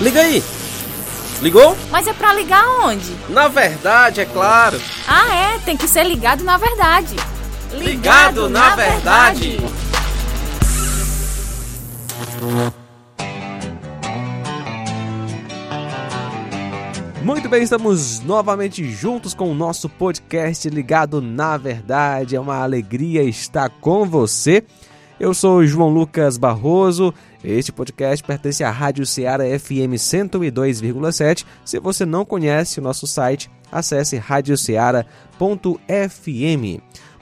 Liga aí! Ligou? Mas é pra ligar onde? Na verdade, é claro. Ah, é, tem que ser ligado na verdade. Ligado, ligado na, na, verdade. verdade. Muito bem, estamos novamente juntos com o nosso podcast Ligado na Verdade. É uma alegria estar com você. Eu sou João Lucas Barroso. Este podcast pertence à Rádio Ceará FM 102,7. Se você não conhece o nosso site, acesse radioceara.fm.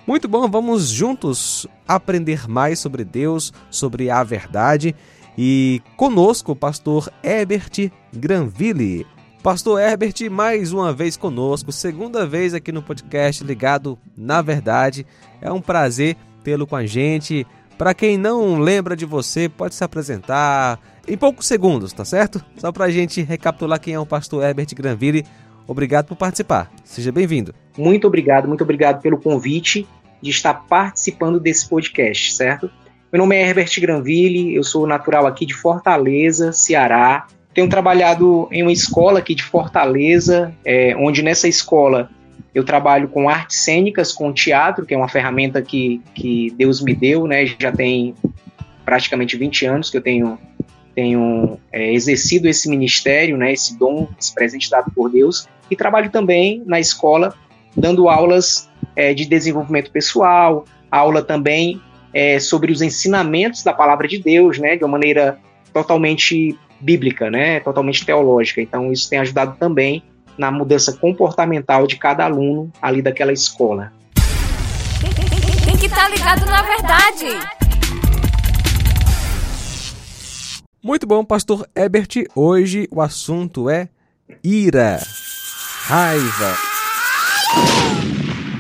Muito bom, vamos juntos aprender mais sobre Deus, sobre a verdade. E conosco o pastor Herbert Granville. Pastor Herbert, mais uma vez conosco, segunda vez aqui no podcast ligado na verdade. É um prazer tê-lo com a gente. Para quem não lembra de você, pode se apresentar em poucos segundos, tá certo? Só para a gente recapitular quem é o pastor Herbert Granville. Obrigado por participar. Seja bem-vindo. Muito obrigado, muito obrigado pelo convite de estar participando desse podcast, certo? Meu nome é Herbert Granville, eu sou natural aqui de Fortaleza, Ceará. Tenho trabalhado em uma escola aqui de Fortaleza, é, onde nessa escola eu trabalho com artes cênicas, com teatro, que é uma ferramenta que, que Deus me deu, né? Já tem praticamente 20 anos que eu tenho, tenho é, exercido esse ministério, né? Esse dom, esse presente dado por Deus. E trabalho também na escola, dando aulas é, de desenvolvimento pessoal, aula também é, sobre os ensinamentos da palavra de Deus, né? De uma maneira totalmente bíblica, né, totalmente teológica. Então isso tem ajudado também na mudança comportamental de cada aluno ali daquela escola. Tem que estar tá ligado na verdade. Muito bom, pastor Ebert. Hoje o assunto é ira, raiva.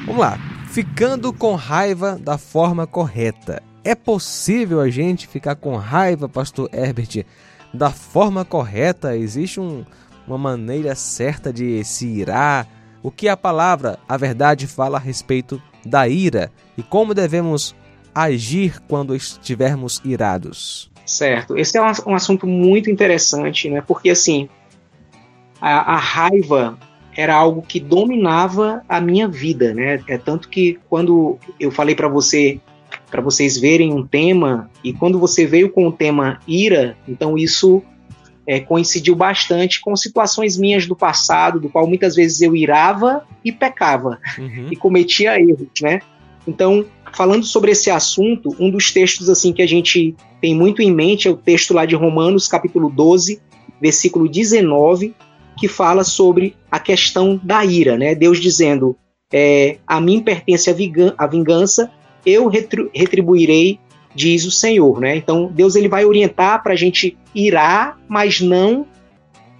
Vamos lá. Ficando com raiva da forma correta. É possível a gente ficar com raiva, pastor Herbert, da forma correta, existe um, uma maneira certa de se irar. O que a palavra, a verdade, fala a respeito da ira e como devemos agir quando estivermos irados? Certo, esse é um, assunto muito interessante, né? Porque assim, a, a raiva era algo que dominava a minha vida, né? É tanto que quando eu falei para você para vocês verem um tema, e quando você veio com o tema ira, então isso é, coincidiu bastante com situações minhas do passado, do qual muitas vezes eu irava e pecava, uhum. e cometia erros, né? Então, falando sobre esse assunto, um dos textos assim que a gente tem muito em mente é o texto lá de Romanos, capítulo 12, versículo 19, que fala sobre a questão da ira, né? Deus dizendo: é, A mim pertence a vingança, eu retribuirei, diz o Senhor, né? Então Deus ele vai orientar para a gente irar, mas não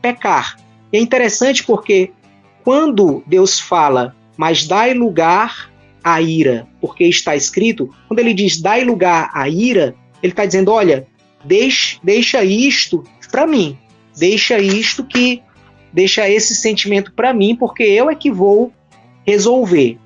pecar. E é interessante porque quando Deus fala, mas dai lugar à ira, porque está escrito, quando ele diz dai lugar à ira, ele está dizendo, olha, deixa, deixa isto para mim, deixa isto que deixa esse sentimento para mim, porque eu é que vou resolver.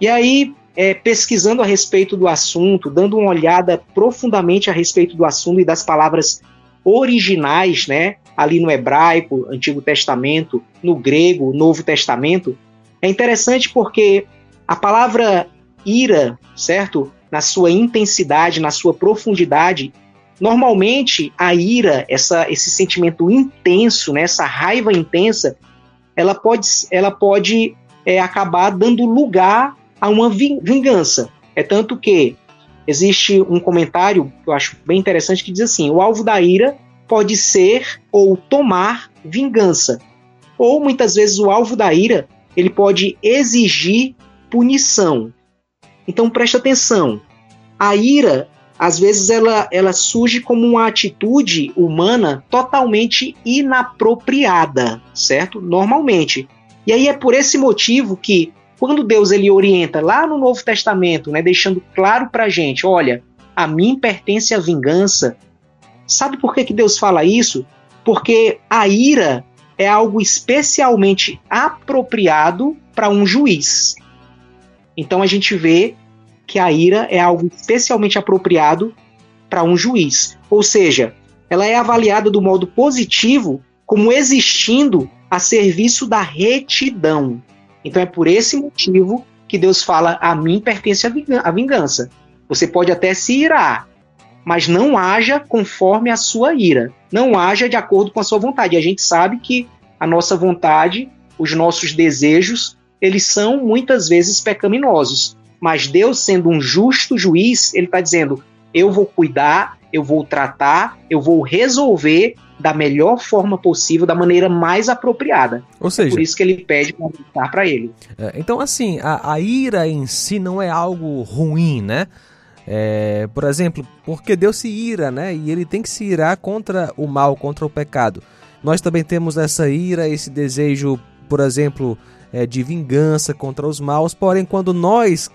E aí é, pesquisando a respeito do assunto, dando uma olhada profundamente a respeito do assunto e das palavras originais, né, ali no hebraico, Antigo Testamento, no grego, Novo Testamento, é interessante porque a palavra ira, certo? Na sua intensidade, na sua profundidade, normalmente a ira, essa, esse sentimento intenso, né, essa raiva intensa, ela pode, ela pode é, acabar dando lugar a uma vingança. É tanto que existe um comentário que eu acho bem interessante que diz assim: o alvo da ira pode ser ou tomar vingança, ou muitas vezes o alvo da ira ele pode exigir punição. Então preste atenção. A ira às vezes ela, ela surge como uma atitude humana totalmente inapropriada, certo? Normalmente. E aí é por esse motivo que quando Deus ele orienta lá no Novo Testamento, né, deixando claro para a gente, olha, a mim pertence a vingança. Sabe por que, que Deus fala isso? Porque a ira é algo especialmente apropriado para um juiz. Então a gente vê que a ira é algo especialmente apropriado para um juiz. Ou seja, ela é avaliada do modo positivo como existindo a serviço da retidão. Então é por esse motivo que Deus fala: a mim pertence a vingança. Você pode até se irar, mas não haja conforme a sua ira. Não haja de acordo com a sua vontade. A gente sabe que a nossa vontade, os nossos desejos, eles são muitas vezes pecaminosos. Mas Deus, sendo um justo juiz, ele está dizendo: eu vou cuidar, eu vou tratar, eu vou resolver da melhor forma possível, da maneira mais apropriada. Ou seja, é por isso que ele pede para para ele. É, então, assim, a, a, ira em si não é algo ruim, né? É, por exemplo, porque Deus se ira, né? E ele tem que se irar contra o mal, contra o pecado. Nós também temos essa ira, esse desejo, por exemplo, é, de vingança contra os maus. Porém, quando nós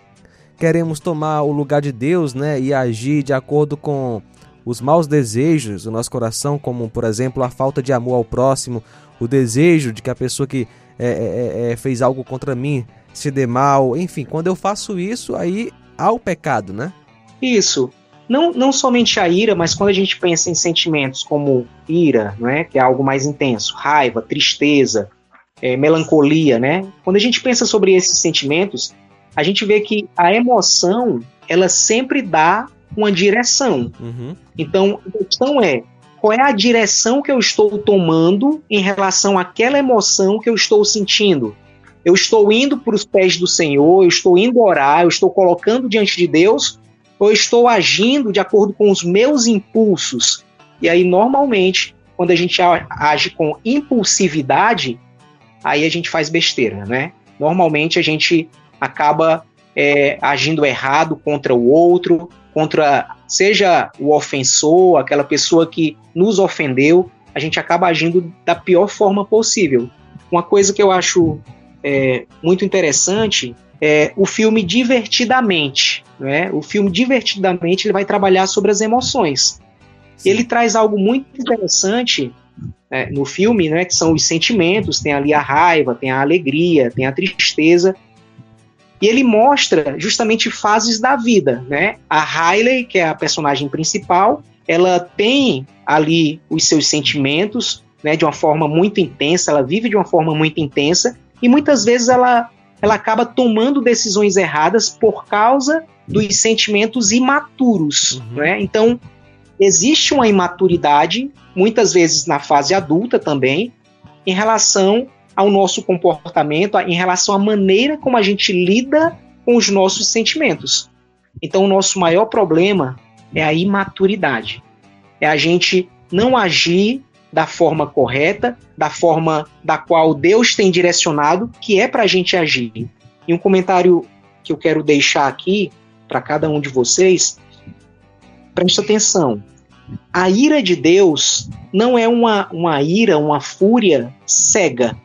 queremos tomar o lugar de Deus, né? E agir de acordo com os maus desejos do nosso coração, como por exemplo a falta de amor ao próximo, o desejo de que a pessoa que é, é, é, é fez algo contra mim se dê mal, enfim, quando eu faço isso, aí há o pecado, né? Isso. Não, não somente a ira, mas quando a gente pensa em sentimentos como ira, né, que é algo mais intenso, raiva, tristeza, é, melancolia, né? Quando a gente pensa sobre esses sentimentos, a gente vê que a emoção ela sempre dá uma direção. Uhum. Então, a questão é qual é a direção que eu estou tomando em relação àquela emoção que eu estou sentindo. Eu estou indo para os pés do Senhor, eu estou indo orar, eu estou colocando diante de Deus, ou eu estou agindo de acordo com os meus impulsos. E aí, normalmente, quando a gente age com impulsividade, aí a gente faz besteira, né? Normalmente a gente acaba é, agindo errado contra o outro, contra seja o ofensor, aquela pessoa que nos ofendeu, a gente acaba agindo da pior forma possível. Uma coisa que eu acho é, muito interessante é o filme Divertidamente. Né? O filme Divertidamente ele vai trabalhar sobre as emoções. Ele traz algo muito interessante é, no filme, né, que são os sentimentos, tem ali a raiva, tem a alegria, tem a tristeza, e ele mostra justamente fases da vida, né? A Riley, que é a personagem principal, ela tem ali os seus sentimentos, né, de uma forma muito intensa, ela vive de uma forma muito intensa e muitas vezes ela ela acaba tomando decisões erradas por causa dos sentimentos imaturos, uhum. né? Então, existe uma imaturidade, muitas vezes na fase adulta também, em relação ao nosso comportamento, em relação à maneira como a gente lida com os nossos sentimentos. Então, o nosso maior problema é a imaturidade. É a gente não agir da forma correta, da forma da qual Deus tem direcionado, que é para a gente agir. E um comentário que eu quero deixar aqui para cada um de vocês, preste atenção. A ira de Deus não é uma, uma ira, uma fúria cega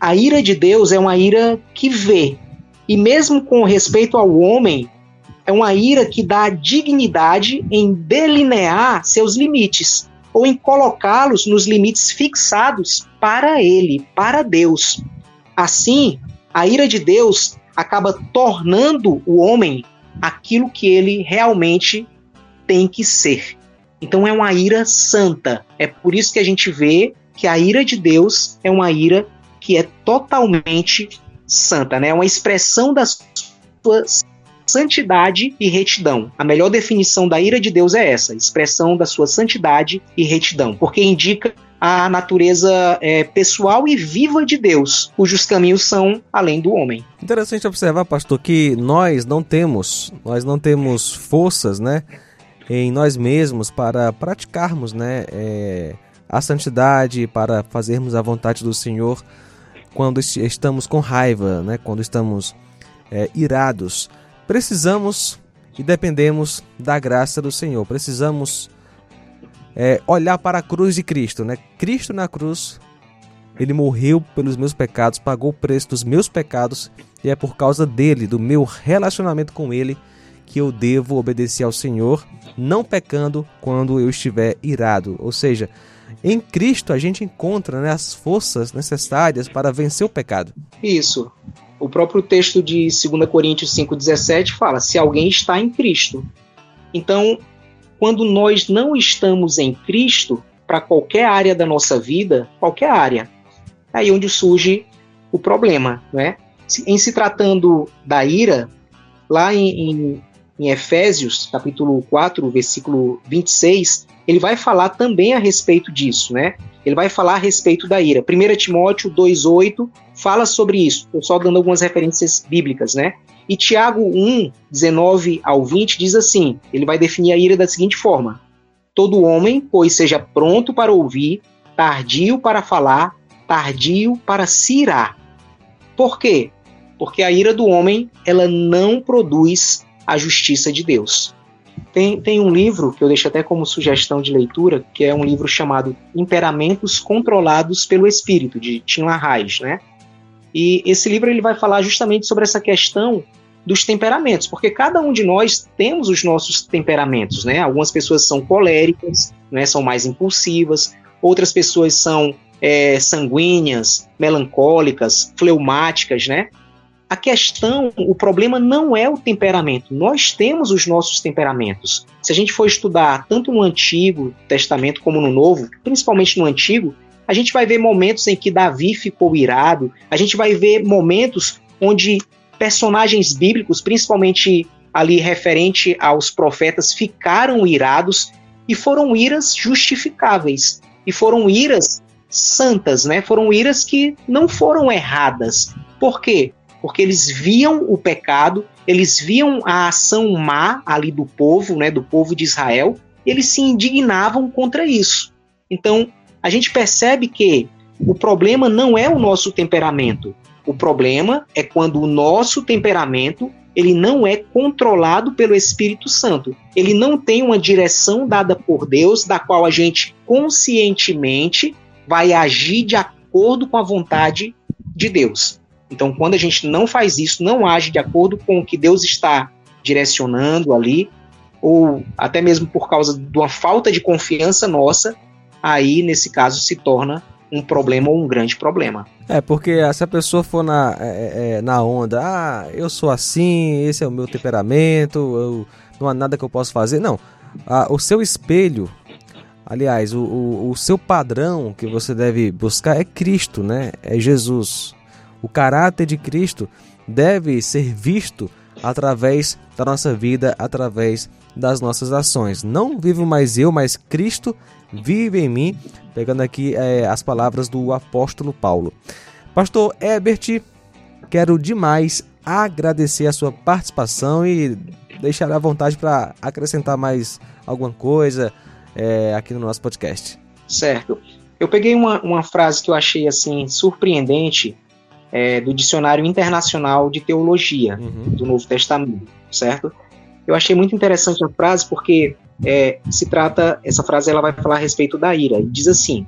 a ira de Deus é uma ira que vê. E mesmo com respeito ao homem, é uma ira que dá dignidade em delinear seus limites ou em colocá-los nos limites fixados para ele, para Deus. Assim, a ira de Deus acaba tornando o homem aquilo que ele realmente tem que ser. Então é uma ira santa. É por isso que a gente vê que a ira de Deus é uma ira que é totalmente santa, né? É uma expressão da sua santidade e retidão. A melhor definição da ira de Deus é essa, expressão da sua santidade e retidão, porque indica a natureza é, pessoal e viva de Deus, cujos caminhos são além do homem. Interessante observar, pastor, que nós não temos, nós não temos forças, né, em nós mesmos para praticarmos, né, é, a santidade, para fazermos a vontade do Senhor quando estamos com raiva, né? quando estamos é, irados. Precisamos e dependemos da graça do Senhor. Precisamos é, olhar para a cruz de Cristo. Né? Cristo na cruz, ele morreu pelos meus pecados, pagou o preço dos meus pecados, e é por causa dele, do meu relacionamento com ele, que eu devo obedecer ao Senhor, não pecando quando eu estiver irado. Ou seja, em Cristo a gente encontra né, as forças necessárias para vencer o pecado. Isso. O próprio texto de 2 Coríntios 5,17 fala: se alguém está em Cristo. Então, quando nós não estamos em Cristo, para qualquer área da nossa vida, qualquer área, é aí onde surge o problema, né? Em se tratando da ira, lá em, em, em Efésios, capítulo 4, versículo 26, ele vai falar também a respeito disso, né? Ele vai falar a respeito da ira. 1 Timóteo 2,8 fala sobre isso. Estou só dando algumas referências bíblicas, né? E Tiago 1, 19 ao 20 diz assim: ele vai definir a ira da seguinte forma: Todo homem, pois, seja pronto para ouvir, tardio para falar, tardio para se irar. Por quê? Porque a ira do homem, ela não produz a justiça de Deus. Tem, tem um livro que eu deixo até como sugestão de leitura, que é um livro chamado Imperamentos Controlados pelo Espírito, de Tim LaHaye, né? E esse livro ele vai falar justamente sobre essa questão dos temperamentos, porque cada um de nós temos os nossos temperamentos, né? Algumas pessoas são coléricas, né? São mais impulsivas, outras pessoas são é, sanguíneas, melancólicas, fleumáticas, né? A questão, o problema não é o temperamento. Nós temos os nossos temperamentos. Se a gente for estudar tanto no Antigo Testamento como no Novo, principalmente no Antigo, a gente vai ver momentos em que Davi ficou irado, a gente vai ver momentos onde personagens bíblicos, principalmente ali referente aos profetas, ficaram irados e foram iras justificáveis. E foram iras santas, né? Foram iras que não foram erradas. Por quê? Porque eles viam o pecado, eles viam a ação má ali do povo, né, do povo de Israel, e eles se indignavam contra isso. Então, a gente percebe que o problema não é o nosso temperamento. O problema é quando o nosso temperamento ele não é controlado pelo Espírito Santo. Ele não tem uma direção dada por Deus, da qual a gente conscientemente vai agir de acordo com a vontade de Deus. Então, quando a gente não faz isso, não age de acordo com o que Deus está direcionando ali, ou até mesmo por causa de uma falta de confiança nossa, aí nesse caso se torna um problema ou um grande problema. É, porque se a pessoa for na, é, é, é, na onda, ah, eu sou assim, esse é o meu temperamento, eu, não há nada que eu possa fazer. Não, ah, o seu espelho, aliás, o, o, o seu padrão que você deve buscar é Cristo, né? É Jesus. O caráter de Cristo deve ser visto através da nossa vida, através das nossas ações. Não vivo mais eu, mas Cristo vive em mim. Pegando aqui é, as palavras do apóstolo Paulo. Pastor Ebert, quero demais agradecer a sua participação e deixar à vontade para acrescentar mais alguma coisa é, aqui no nosso podcast. Certo. Eu peguei uma, uma frase que eu achei assim surpreendente é, do Dicionário Internacional de Teologia uhum. do Novo Testamento, certo? Eu achei muito interessante a frase porque é, se trata, essa frase ela vai falar a respeito da ira. E diz assim: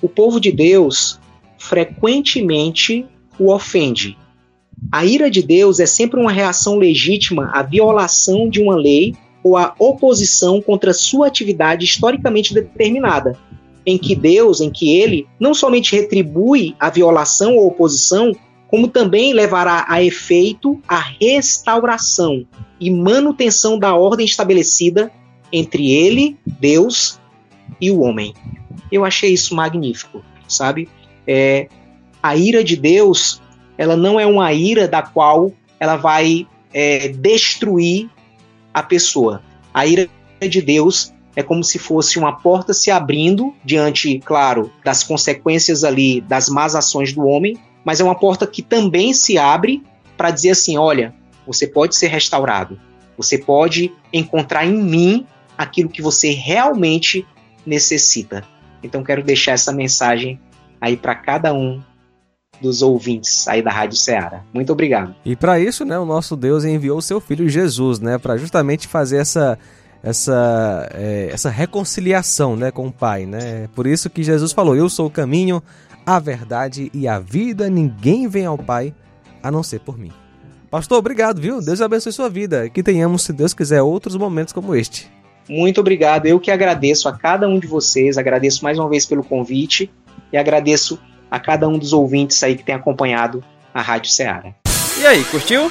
o povo de Deus frequentemente o ofende. A ira de Deus é sempre uma reação legítima à violação de uma lei ou à oposição contra sua atividade historicamente determinada, em que Deus, em que ele não somente retribui a violação ou oposição, como também levará a efeito a restauração e manutenção da ordem estabelecida entre ele, Deus, e o homem. Eu achei isso magnífico, sabe? É, a ira de Deus, ela não é uma ira da qual ela vai é, destruir a pessoa. A ira de Deus é como se fosse uma porta se abrindo diante, claro, das consequências ali das más ações do homem, mas é uma porta que também se abre para dizer assim: olha, você pode ser restaurado, você pode encontrar em mim aquilo que você realmente necessita. Então quero deixar essa mensagem aí para cada um dos ouvintes aí da Rádio Ceará. Muito obrigado. E para isso, né, o nosso Deus enviou o seu filho Jesus, né, para justamente fazer essa essa, é, essa reconciliação né, com o Pai. Né? Por isso que Jesus falou: Eu sou o caminho, a verdade e a vida, ninguém vem ao Pai a não ser por mim. Pastor, obrigado, viu? Deus abençoe sua vida. Que tenhamos, se Deus quiser, outros momentos como este. Muito obrigado. Eu que agradeço a cada um de vocês, agradeço mais uma vez pelo convite e agradeço a cada um dos ouvintes aí que tem acompanhado a Rádio Ceará. E aí, curtiu?